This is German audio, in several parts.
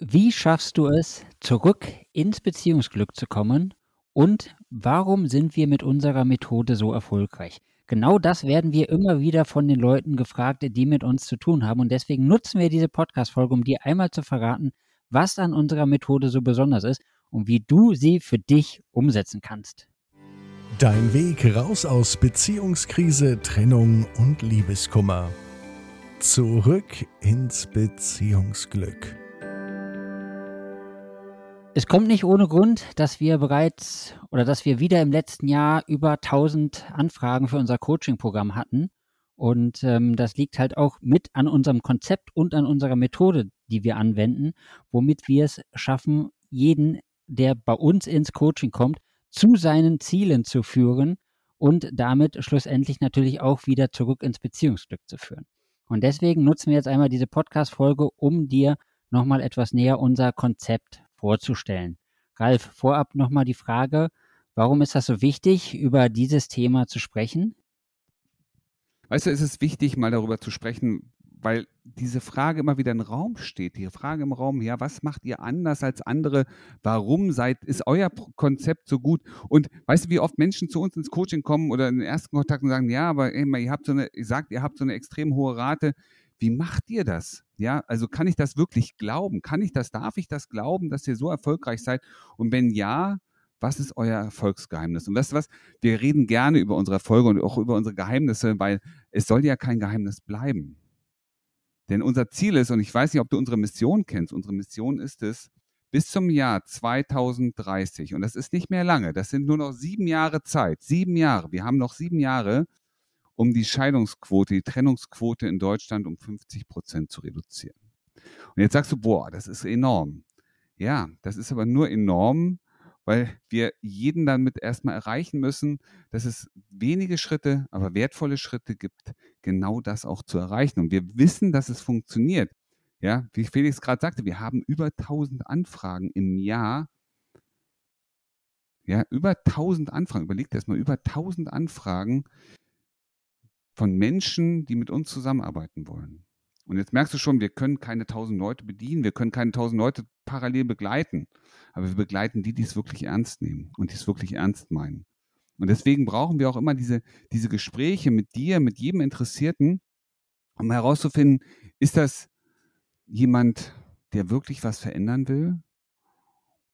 Wie schaffst du es, zurück ins Beziehungsglück zu kommen? Und warum sind wir mit unserer Methode so erfolgreich? Genau das werden wir immer wieder von den Leuten gefragt, die mit uns zu tun haben. Und deswegen nutzen wir diese Podcast-Folge, um dir einmal zu verraten, was an unserer Methode so besonders ist und wie du sie für dich umsetzen kannst. Dein Weg raus aus Beziehungskrise, Trennung und Liebeskummer. Zurück ins Beziehungsglück. Es kommt nicht ohne Grund, dass wir bereits oder dass wir wieder im letzten Jahr über 1000 Anfragen für unser Coaching-Programm hatten. Und ähm, das liegt halt auch mit an unserem Konzept und an unserer Methode, die wir anwenden, womit wir es schaffen, jeden, der bei uns ins Coaching kommt, zu seinen Zielen zu führen und damit schlussendlich natürlich auch wieder zurück ins Beziehungsglück zu führen. Und deswegen nutzen wir jetzt einmal diese Podcast-Folge, um dir nochmal etwas näher unser Konzept vorzustellen. Ralf, vorab nochmal die Frage, warum ist das so wichtig, über dieses Thema zu sprechen? Weißt du, es ist wichtig, mal darüber zu sprechen, weil diese Frage immer wieder im Raum steht. Die Frage im Raum, ja, was macht ihr anders als andere? Warum seid, ist euer Konzept so gut? Und weißt du, wie oft Menschen zu uns ins Coaching kommen oder in den ersten Kontakt und sagen, ja, aber ey, ihr habt so eine, ihr sagt, ihr habt so eine extrem hohe Rate. Wie macht ihr das? Ja, also kann ich das wirklich glauben? Kann ich das, darf ich das glauben, dass ihr so erfolgreich seid? Und wenn ja, was ist euer Erfolgsgeheimnis? Und weißt du was? Wir reden gerne über unsere Erfolge und auch über unsere Geheimnisse, weil es soll ja kein Geheimnis bleiben. Denn unser Ziel ist, und ich weiß nicht, ob du unsere Mission kennst, unsere Mission ist es, bis zum Jahr 2030, und das ist nicht mehr lange, das sind nur noch sieben Jahre Zeit, sieben Jahre, wir haben noch sieben Jahre, um die Scheidungsquote, die Trennungsquote in Deutschland um 50 Prozent zu reduzieren. Und jetzt sagst du, boah, das ist enorm. Ja, das ist aber nur enorm, weil wir jeden damit erstmal erreichen müssen, dass es wenige Schritte, aber wertvolle Schritte gibt, genau das auch zu erreichen. Und wir wissen, dass es funktioniert. Ja, wie Felix gerade sagte, wir haben über 1000 Anfragen im Jahr. Ja, über 1000 Anfragen. Überlegt erstmal, über 1000 Anfragen, von Menschen, die mit uns zusammenarbeiten wollen. Und jetzt merkst du schon, wir können keine tausend Leute bedienen, wir können keine tausend Leute parallel begleiten, aber wir begleiten die, die es wirklich ernst nehmen und die es wirklich ernst meinen. Und deswegen brauchen wir auch immer diese, diese Gespräche mit dir, mit jedem Interessierten, um herauszufinden, ist das jemand, der wirklich was verändern will?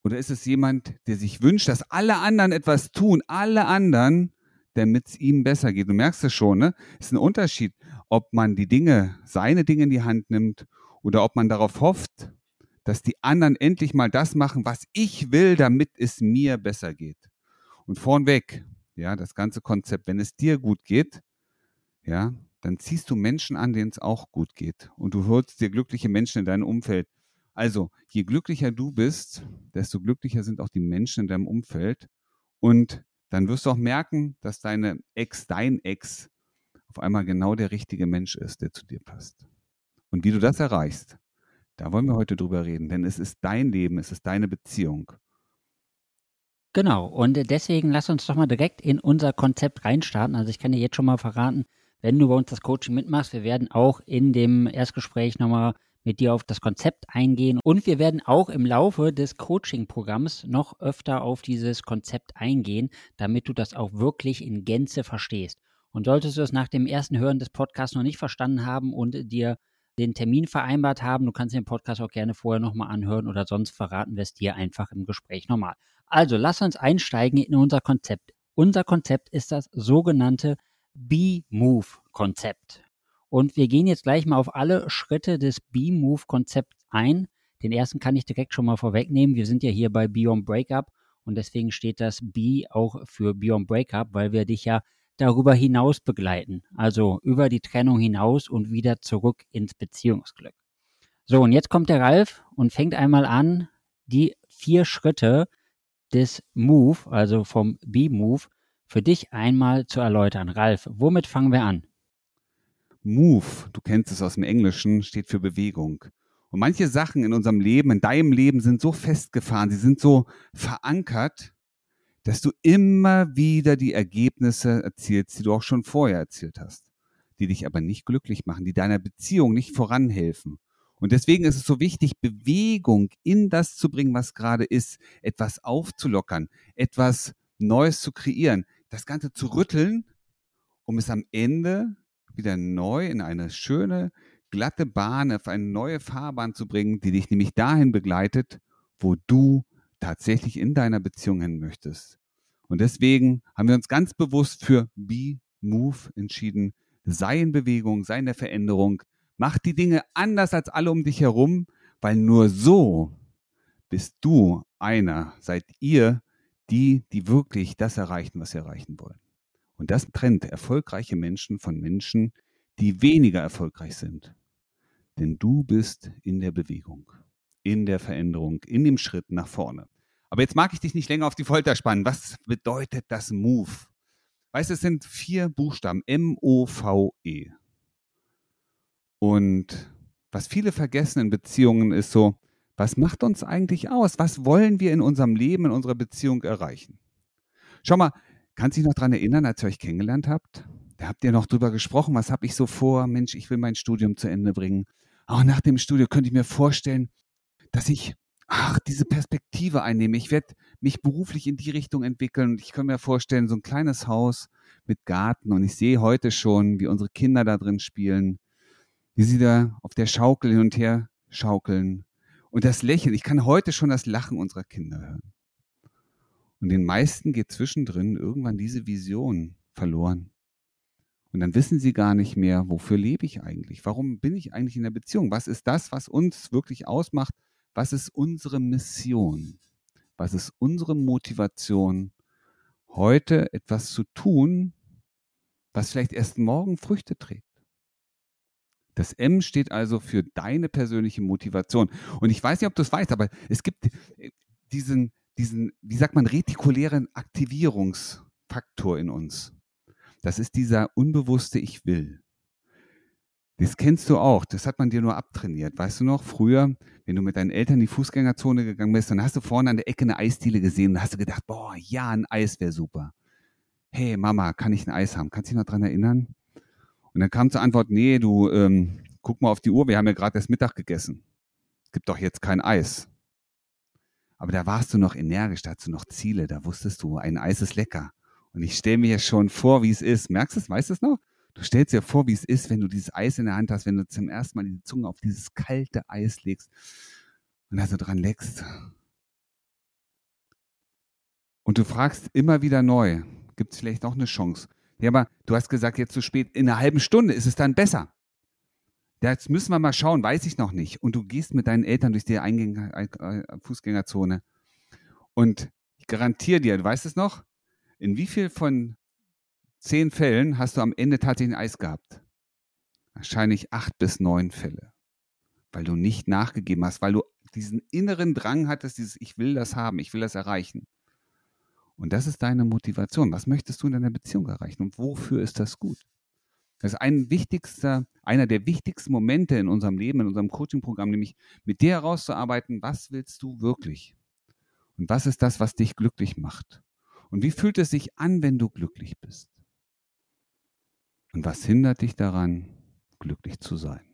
Oder ist es jemand, der sich wünscht, dass alle anderen etwas tun, alle anderen, damit es ihm besser geht. Du merkst es schon, ne? Es ist ein Unterschied, ob man die Dinge, seine Dinge in die Hand nimmt oder ob man darauf hofft, dass die anderen endlich mal das machen, was ich will, damit es mir besser geht. Und vornweg, ja, das ganze Konzept, wenn es dir gut geht, ja, dann ziehst du Menschen an, denen es auch gut geht. Und du holst dir glückliche Menschen in deinem Umfeld. Also, je glücklicher du bist, desto glücklicher sind auch die Menschen in deinem Umfeld. Und dann wirst du auch merken, dass deine Ex, dein Ex, auf einmal genau der richtige Mensch ist, der zu dir passt. Und wie du das erreichst, da wollen wir heute drüber reden, denn es ist dein Leben, es ist deine Beziehung. Genau, und deswegen lass uns doch mal direkt in unser Konzept reinstarten. Also ich kann dir jetzt schon mal verraten, wenn du bei uns das Coaching mitmachst, wir werden auch in dem Erstgespräch nochmal mit dir auf das Konzept eingehen und wir werden auch im Laufe des Coaching-Programms noch öfter auf dieses Konzept eingehen, damit du das auch wirklich in Gänze verstehst. Und solltest du es nach dem ersten Hören des Podcasts noch nicht verstanden haben und dir den Termin vereinbart haben, du kannst den Podcast auch gerne vorher nochmal anhören oder sonst verraten wir es dir einfach im Gespräch nochmal. Also lass uns einsteigen in unser Konzept. Unser Konzept ist das sogenannte Be-Move-Konzept. Und wir gehen jetzt gleich mal auf alle Schritte des B-Move-Konzepts ein. Den ersten kann ich direkt schon mal vorwegnehmen. Wir sind ja hier bei Beyond Breakup und deswegen steht das B auch für Beyond Breakup, weil wir dich ja darüber hinaus begleiten. Also über die Trennung hinaus und wieder zurück ins Beziehungsglück. So, und jetzt kommt der Ralf und fängt einmal an, die vier Schritte des Move, also vom B-Move, für dich einmal zu erläutern. Ralf, womit fangen wir an? Move, du kennst es aus dem Englischen, steht für Bewegung. Und manche Sachen in unserem Leben, in deinem Leben sind so festgefahren, sie sind so verankert, dass du immer wieder die Ergebnisse erzielst, die du auch schon vorher erzielt hast, die dich aber nicht glücklich machen, die deiner Beziehung nicht voranhelfen. Und deswegen ist es so wichtig, Bewegung in das zu bringen, was gerade ist, etwas aufzulockern, etwas Neues zu kreieren, das Ganze zu rütteln, um es am Ende wieder neu in eine schöne, glatte Bahn, auf eine neue Fahrbahn zu bringen, die dich nämlich dahin begleitet, wo du tatsächlich in deiner Beziehung hin möchtest. Und deswegen haben wir uns ganz bewusst für Be Move entschieden. Sei in Bewegung, sei in der Veränderung. Mach die Dinge anders als alle um dich herum, weil nur so bist du einer, seid ihr die, die wirklich das erreichen, was sie erreichen wollen. Und das trennt erfolgreiche Menschen von Menschen, die weniger erfolgreich sind. Denn du bist in der Bewegung, in der Veränderung, in dem Schritt nach vorne. Aber jetzt mag ich dich nicht länger auf die Folter spannen. Was bedeutet das Move? Weißt du, es sind vier Buchstaben. M-O-V-E. Und was viele vergessen in Beziehungen ist so, was macht uns eigentlich aus? Was wollen wir in unserem Leben, in unserer Beziehung erreichen? Schau mal, kannst du dich noch daran erinnern, als ihr euch kennengelernt habt? Da habt ihr noch drüber gesprochen, was habe ich so vor? Mensch, ich will mein Studium zu Ende bringen. Auch nach dem Studium könnte ich mir vorstellen, dass ich ach, diese Perspektive einnehme. Ich werde mich beruflich in die Richtung entwickeln und ich kann mir vorstellen, so ein kleines Haus mit Garten und ich sehe heute schon, wie unsere Kinder da drin spielen, wie sie da auf der Schaukel hin und her schaukeln und das Lächeln. Ich kann heute schon das Lachen unserer Kinder hören. Und den meisten geht zwischendrin irgendwann diese Vision verloren. Und dann wissen sie gar nicht mehr, wofür lebe ich eigentlich? Warum bin ich eigentlich in der Beziehung? Was ist das, was uns wirklich ausmacht? Was ist unsere Mission? Was ist unsere Motivation, heute etwas zu tun, was vielleicht erst morgen Früchte trägt? Das M steht also für deine persönliche Motivation. Und ich weiß nicht, ob du es weißt, aber es gibt äh, diesen, diesen, wie sagt man, retikulären Aktivierungsfaktor in uns. Das ist dieser unbewusste Ich will. Das kennst du auch. Das hat man dir nur abtrainiert. Weißt du noch, früher, wenn du mit deinen Eltern in die Fußgängerzone gegangen bist, dann hast du vorne an der Ecke eine Eisdiele gesehen und hast du gedacht, boah, ja, ein Eis wäre super. Hey, Mama, kann ich ein Eis haben? Kannst du dich noch dran erinnern? Und dann kam zur Antwort, nee, du, ähm, guck mal auf die Uhr, wir haben ja gerade erst Mittag gegessen. Gibt doch jetzt kein Eis. Aber da warst du noch energisch, da hattest du noch Ziele, da wusstest du, ein Eis ist lecker. Und ich stelle mir schon vor, wie es ist. Merkst du es? Weißt du es noch? Du stellst dir vor, wie es ist, wenn du dieses Eis in der Hand hast, wenn du zum ersten Mal die Zunge auf dieses kalte Eis legst und da so dran leckst. Und du fragst immer wieder neu, gibt es vielleicht noch eine Chance? Ja, aber du hast gesagt, jetzt zu spät, in einer halben Stunde ist es dann besser. Jetzt müssen wir mal schauen, weiß ich noch nicht. Und du gehst mit deinen Eltern durch die Eingäng äh, Fußgängerzone. Und ich garantiere dir, du weißt es noch, in wie viel von zehn Fällen hast du am Ende tatsächlich ein Eis gehabt? Wahrscheinlich acht bis neun Fälle. Weil du nicht nachgegeben hast, weil du diesen inneren Drang hattest, dieses Ich will das haben, ich will das erreichen. Und das ist deine Motivation. Was möchtest du in deiner Beziehung erreichen und wofür ist das gut? Das ist ein wichtigster, einer der wichtigsten Momente in unserem Leben, in unserem Coaching-Programm, nämlich mit dir herauszuarbeiten, was willst du wirklich? Und was ist das, was dich glücklich macht? Und wie fühlt es sich an, wenn du glücklich bist? Und was hindert dich daran, glücklich zu sein?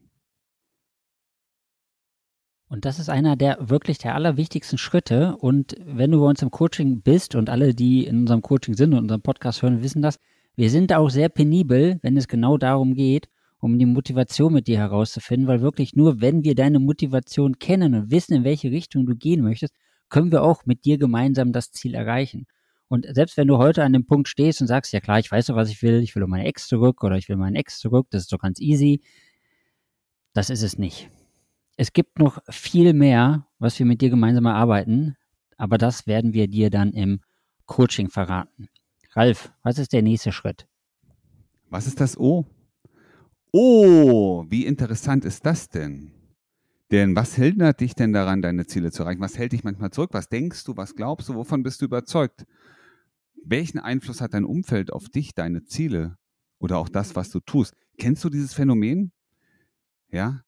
Und das ist einer der wirklich der allerwichtigsten Schritte. Und wenn du bei uns im Coaching bist und alle, die in unserem Coaching sind und unseren Podcast hören, wissen das, wir sind auch sehr penibel, wenn es genau darum geht, um die Motivation mit dir herauszufinden, weil wirklich nur, wenn wir deine Motivation kennen und wissen, in welche Richtung du gehen möchtest, können wir auch mit dir gemeinsam das Ziel erreichen. Und selbst wenn du heute an dem Punkt stehst und sagst, ja klar, ich weiß doch, was ich will, ich will um meine Ex zurück oder ich will meinen Ex zurück, das ist doch ganz easy. Das ist es nicht es gibt noch viel mehr, was wir mit dir gemeinsam erarbeiten, aber das werden wir dir dann im Coaching verraten. Ralf, was ist der nächste Schritt? Was ist das O? Oh, wie interessant ist das denn? Denn was hindert dich denn daran, deine Ziele zu erreichen? Was hält dich manchmal zurück? Was denkst du? Was glaubst du? Wovon bist du überzeugt? Welchen Einfluss hat dein Umfeld auf dich, deine Ziele oder auch das, was du tust? Kennst du dieses Phänomen? Ja,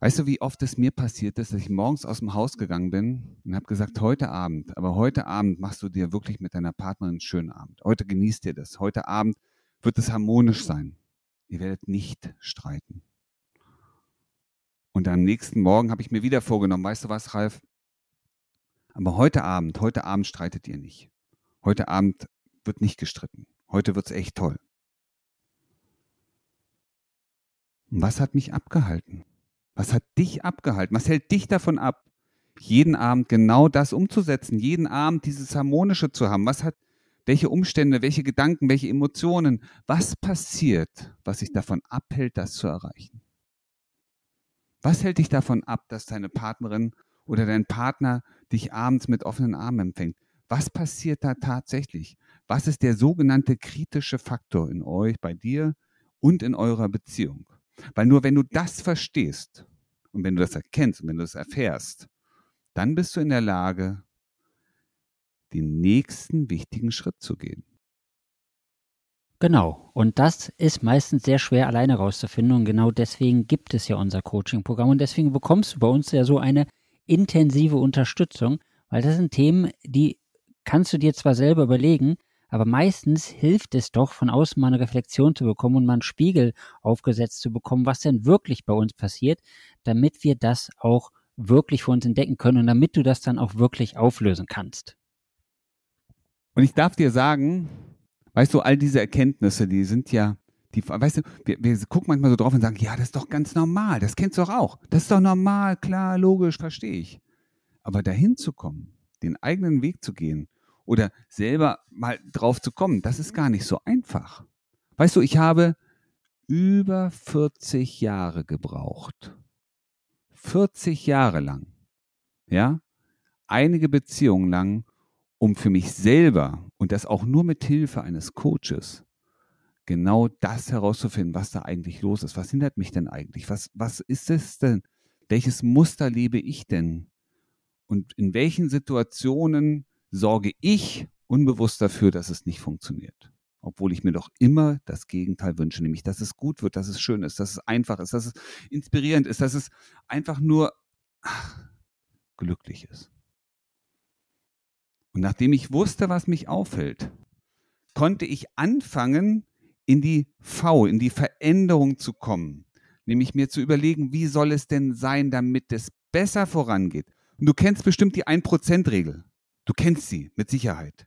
Weißt du, wie oft es mir passiert ist, dass ich morgens aus dem Haus gegangen bin und habe gesagt, heute Abend, aber heute Abend machst du dir wirklich mit deiner Partnerin einen schönen Abend. Heute genießt ihr das. Heute Abend wird es harmonisch sein. Ihr werdet nicht streiten. Und am nächsten Morgen habe ich mir wieder vorgenommen, weißt du was, Ralf? Aber heute Abend, heute Abend streitet ihr nicht. Heute Abend wird nicht gestritten. Heute wird es echt toll. Und was hat mich abgehalten? Was hat dich abgehalten? Was hält dich davon ab, jeden Abend genau das umzusetzen, jeden Abend dieses Harmonische zu haben? Was hat, welche Umstände, welche Gedanken, welche Emotionen, was passiert, was sich davon abhält, das zu erreichen? Was hält dich davon ab, dass deine Partnerin oder dein Partner dich abends mit offenen Armen empfängt? Was passiert da tatsächlich? Was ist der sogenannte kritische Faktor in euch, bei dir und in eurer Beziehung? Weil nur wenn du das verstehst und wenn du das erkennst und wenn du das erfährst, dann bist du in der Lage, den nächsten wichtigen Schritt zu gehen. Genau. Und das ist meistens sehr schwer alleine rauszufinden. Und genau deswegen gibt es ja unser Coaching-Programm. Und deswegen bekommst du bei uns ja so eine intensive Unterstützung, weil das sind Themen, die kannst du dir zwar selber überlegen, aber meistens hilft es doch, von außen mal eine Reflexion zu bekommen und mal einen Spiegel aufgesetzt zu bekommen, was denn wirklich bei uns passiert, damit wir das auch wirklich für uns entdecken können und damit du das dann auch wirklich auflösen kannst. Und ich darf dir sagen, weißt du, all diese Erkenntnisse, die sind ja, die, weißt du, wir, wir gucken manchmal so drauf und sagen, ja, das ist doch ganz normal, das kennst du doch auch. Das ist doch normal, klar, logisch, verstehe ich. Aber dahin zu kommen, den eigenen Weg zu gehen oder selber mal drauf zu kommen, das ist gar nicht so einfach. Weißt du, ich habe über 40 Jahre gebraucht. 40 Jahre lang. Ja? Einige Beziehungen lang, um für mich selber und das auch nur mit Hilfe eines Coaches genau das herauszufinden, was da eigentlich los ist. Was hindert mich denn eigentlich? Was, was ist es denn? Welches Muster lebe ich denn? Und in welchen Situationen sorge ich unbewusst dafür, dass es nicht funktioniert. Obwohl ich mir doch immer das Gegenteil wünsche, nämlich, dass es gut wird, dass es schön ist, dass es einfach ist, dass es inspirierend ist, dass es einfach nur ach, glücklich ist. Und nachdem ich wusste, was mich aufhält, konnte ich anfangen, in die V, in die Veränderung zu kommen. Nämlich mir zu überlegen, wie soll es denn sein, damit es besser vorangeht. Und du kennst bestimmt die 1%-Regel. Du kennst sie mit Sicherheit.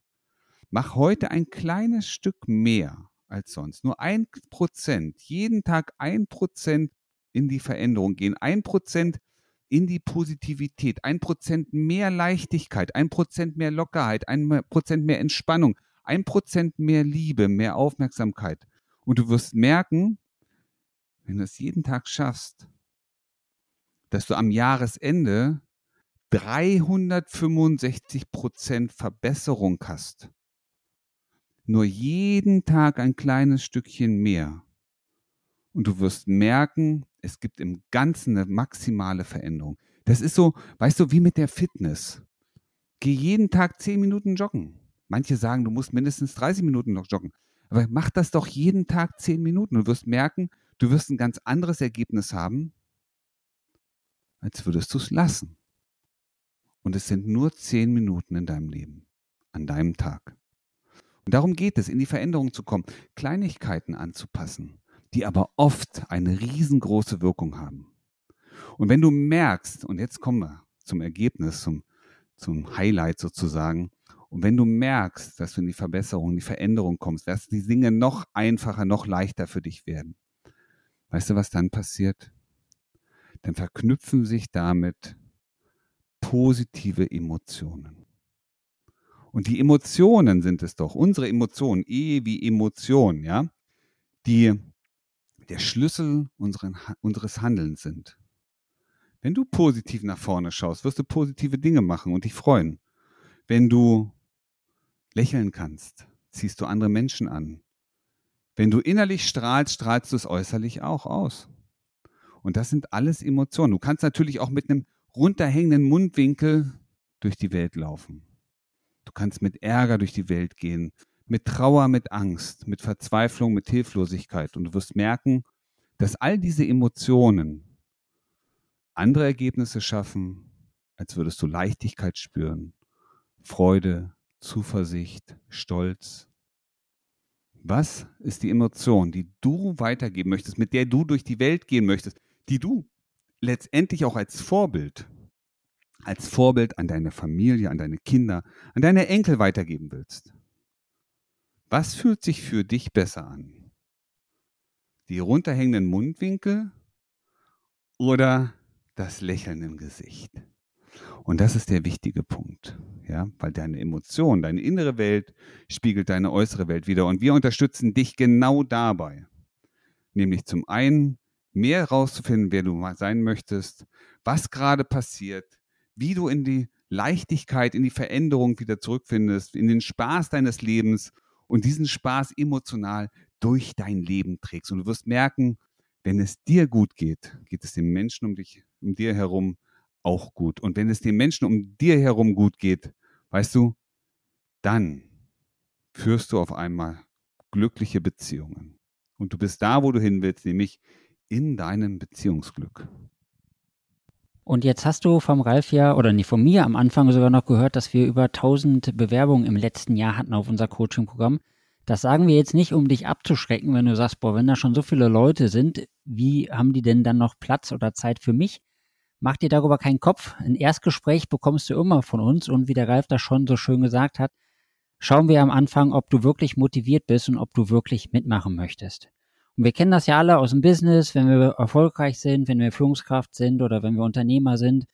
Mach heute ein kleines Stück mehr als sonst. Nur ein Prozent. Jeden Tag ein Prozent in die Veränderung gehen. Ein Prozent in die Positivität. Ein Prozent mehr Leichtigkeit. Ein Prozent mehr Lockerheit. Ein Prozent mehr Entspannung. Ein Prozent mehr Liebe, mehr Aufmerksamkeit. Und du wirst merken, wenn du es jeden Tag schaffst, dass du am Jahresende 365 Prozent Verbesserung hast. Nur jeden Tag ein kleines Stückchen mehr. Und du wirst merken, es gibt im Ganzen eine maximale Veränderung. Das ist so, weißt du, wie mit der Fitness. Geh jeden Tag 10 Minuten joggen. Manche sagen, du musst mindestens 30 Minuten noch joggen. Aber mach das doch jeden Tag 10 Minuten. Du wirst merken, du wirst ein ganz anderes Ergebnis haben, als würdest du es lassen. Und es sind nur zehn Minuten in deinem Leben, an deinem Tag. Und darum geht es, in die Veränderung zu kommen, Kleinigkeiten anzupassen, die aber oft eine riesengroße Wirkung haben. Und wenn du merkst, und jetzt kommen wir zum Ergebnis, zum, zum Highlight sozusagen, und wenn du merkst, dass du in die Verbesserung, in die Veränderung kommst, dass die Dinge noch einfacher, noch leichter für dich werden, weißt du, was dann passiert? Dann verknüpfen sich damit positive Emotionen. Und die Emotionen sind es doch, unsere Emotionen, E wie Emotion, ja, die der Schlüssel unseren, unseres Handelns sind. Wenn du positiv nach vorne schaust, wirst du positive Dinge machen und dich freuen. Wenn du lächeln kannst, ziehst du andere Menschen an. Wenn du innerlich strahlst, strahlst du es äußerlich auch aus. Und das sind alles Emotionen. Du kannst natürlich auch mit einem runterhängenden Mundwinkel durch die Welt laufen. Du kannst mit Ärger durch die Welt gehen, mit Trauer, mit Angst, mit Verzweiflung, mit Hilflosigkeit. Und du wirst merken, dass all diese Emotionen andere Ergebnisse schaffen, als würdest du Leichtigkeit spüren, Freude, Zuversicht, Stolz. Was ist die Emotion, die du weitergeben möchtest, mit der du durch die Welt gehen möchtest, die du letztendlich auch als Vorbild, als Vorbild an deine Familie, an deine Kinder, an deine Enkel weitergeben willst. Was fühlt sich für dich besser an? Die runterhängenden Mundwinkel oder das Lächeln im Gesicht? Und das ist der wichtige Punkt, ja, weil deine Emotion, deine innere Welt spiegelt deine äußere Welt wieder. Und wir unterstützen dich genau dabei. Nämlich zum einen mehr herauszufinden, wer du sein möchtest, was gerade passiert, wie du in die Leichtigkeit, in die Veränderung wieder zurückfindest, in den Spaß deines Lebens und diesen Spaß emotional durch dein Leben trägst. Und du wirst merken, wenn es dir gut geht, geht es den Menschen um dich, um dir herum auch gut. Und wenn es den Menschen um dir herum gut geht, weißt du, dann führst du auf einmal glückliche Beziehungen. Und du bist da, wo du hin willst, nämlich in deinem Beziehungsglück. Und jetzt hast du vom Ralf ja, oder nicht von mir am Anfang sogar noch gehört, dass wir über 1000 Bewerbungen im letzten Jahr hatten auf unser Coaching-Programm. Das sagen wir jetzt nicht, um dich abzuschrecken, wenn du sagst, boah, wenn da schon so viele Leute sind, wie haben die denn dann noch Platz oder Zeit für mich? Mach dir darüber keinen Kopf. Ein Erstgespräch bekommst du immer von uns und wie der Ralf das schon so schön gesagt hat, schauen wir am Anfang, ob du wirklich motiviert bist und ob du wirklich mitmachen möchtest. Und wir kennen das ja alle aus dem Business, wenn wir erfolgreich sind, wenn wir Führungskraft sind oder wenn wir Unternehmer sind,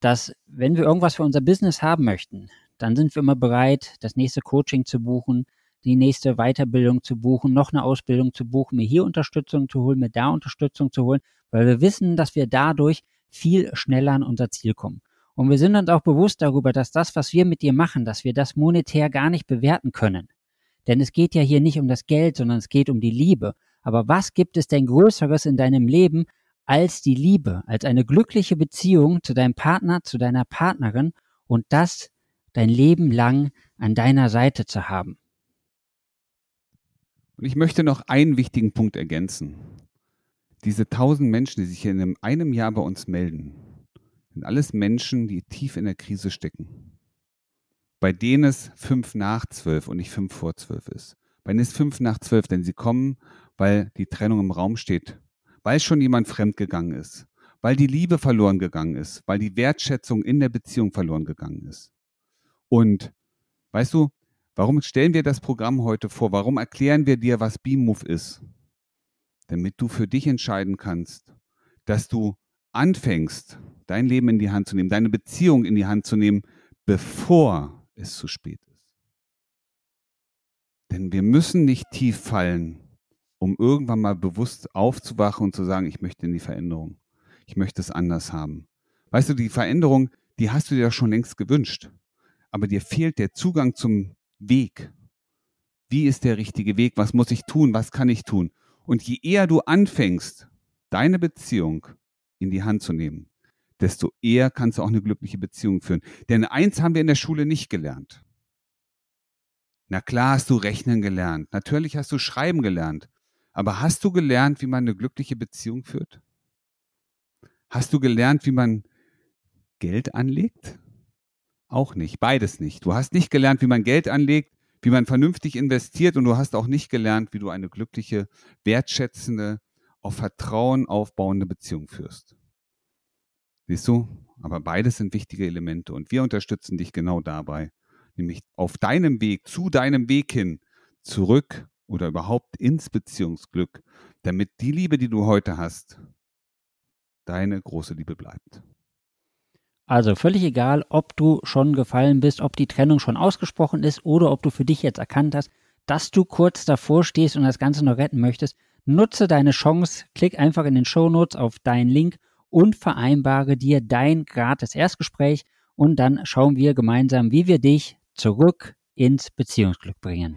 dass wenn wir irgendwas für unser Business haben möchten, dann sind wir immer bereit, das nächste Coaching zu buchen, die nächste Weiterbildung zu buchen, noch eine Ausbildung zu buchen, mir hier Unterstützung zu holen, mir da Unterstützung zu holen, weil wir wissen, dass wir dadurch viel schneller an unser Ziel kommen. Und wir sind uns auch bewusst darüber, dass das, was wir mit dir machen, dass wir das monetär gar nicht bewerten können. Denn es geht ja hier nicht um das Geld, sondern es geht um die Liebe. Aber was gibt es denn Größeres in deinem Leben als die Liebe, als eine glückliche Beziehung zu deinem Partner, zu deiner Partnerin und das dein Leben lang an deiner Seite zu haben? Und ich möchte noch einen wichtigen Punkt ergänzen diese tausend Menschen, die sich in einem Jahr bei uns melden, sind alles Menschen, die tief in der Krise stecken. Bei denen es fünf nach zwölf und nicht fünf vor zwölf ist. Bei denen es fünf nach zwölf, denn sie kommen, weil die Trennung im Raum steht, weil schon jemand fremdgegangen ist, weil die Liebe verloren gegangen ist, weil die Wertschätzung in der Beziehung verloren gegangen ist. Und weißt du, warum stellen wir das Programm heute vor? Warum erklären wir dir, was B-Move ist? damit du für dich entscheiden kannst, dass du anfängst, dein Leben in die Hand zu nehmen, deine Beziehung in die Hand zu nehmen, bevor es zu spät ist. Denn wir müssen nicht tief fallen, um irgendwann mal bewusst aufzuwachen und zu sagen, ich möchte in die Veränderung. Ich möchte es anders haben. Weißt du, die Veränderung, die hast du dir schon längst gewünscht. Aber dir fehlt der Zugang zum Weg. Wie ist der richtige Weg? Was muss ich tun? Was kann ich tun? Und je eher du anfängst, deine Beziehung in die Hand zu nehmen, desto eher kannst du auch eine glückliche Beziehung führen. Denn eins haben wir in der Schule nicht gelernt. Na klar hast du rechnen gelernt, natürlich hast du schreiben gelernt, aber hast du gelernt, wie man eine glückliche Beziehung führt? Hast du gelernt, wie man Geld anlegt? Auch nicht, beides nicht. Du hast nicht gelernt, wie man Geld anlegt, wie man vernünftig investiert und du hast auch nicht gelernt, wie du eine glückliche, wertschätzende, auf Vertrauen aufbauende Beziehung führst. Siehst du? Aber beides sind wichtige Elemente und wir unterstützen dich genau dabei, nämlich auf deinem Weg, zu deinem Weg hin, zurück oder überhaupt ins Beziehungsglück, damit die Liebe, die du heute hast, deine große Liebe bleibt. Also völlig egal, ob du schon gefallen bist, ob die Trennung schon ausgesprochen ist oder ob du für dich jetzt erkannt hast, dass du kurz davor stehst und das Ganze noch retten möchtest. Nutze deine Chance, klick einfach in den Shownotes auf deinen Link und vereinbare dir dein gratis Erstgespräch und dann schauen wir gemeinsam, wie wir dich zurück ins Beziehungsglück bringen.